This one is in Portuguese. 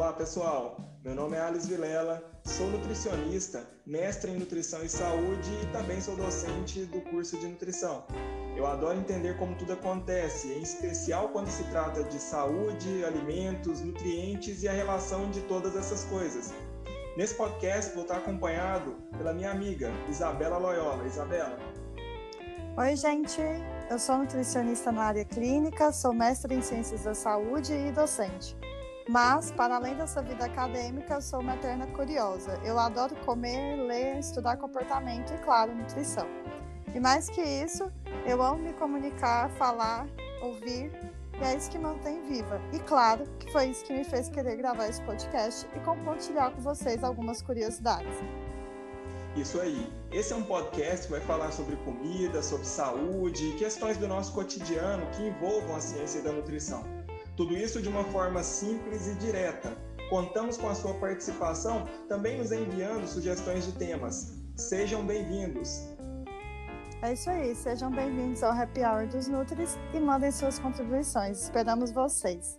Olá pessoal, meu nome é Alice Vilela, sou nutricionista, mestre em nutrição e saúde e também sou docente do curso de nutrição. Eu adoro entender como tudo acontece, em especial quando se trata de saúde, alimentos, nutrientes e a relação de todas essas coisas. Nesse podcast vou estar acompanhado pela minha amiga Isabela Loyola. Isabela. Oi, gente. Eu sou nutricionista na área clínica, sou mestre em ciências da saúde e docente. Mas, para além dessa vida acadêmica, eu sou materna curiosa. Eu adoro comer, ler, estudar comportamento e, claro, nutrição. E mais que isso, eu amo me comunicar, falar, ouvir, e é isso que mantém viva. E claro, que foi isso que me fez querer gravar esse podcast e compartilhar com vocês algumas curiosidades. Isso aí. Esse é um podcast que vai falar sobre comida, sobre saúde, questões do nosso cotidiano que envolvam a ciência da nutrição. Tudo isso de uma forma simples e direta. Contamos com a sua participação, também nos enviando sugestões de temas. Sejam bem-vindos! É isso aí, sejam bem-vindos ao Happy Hour dos Nutris e mandem suas contribuições. Esperamos vocês!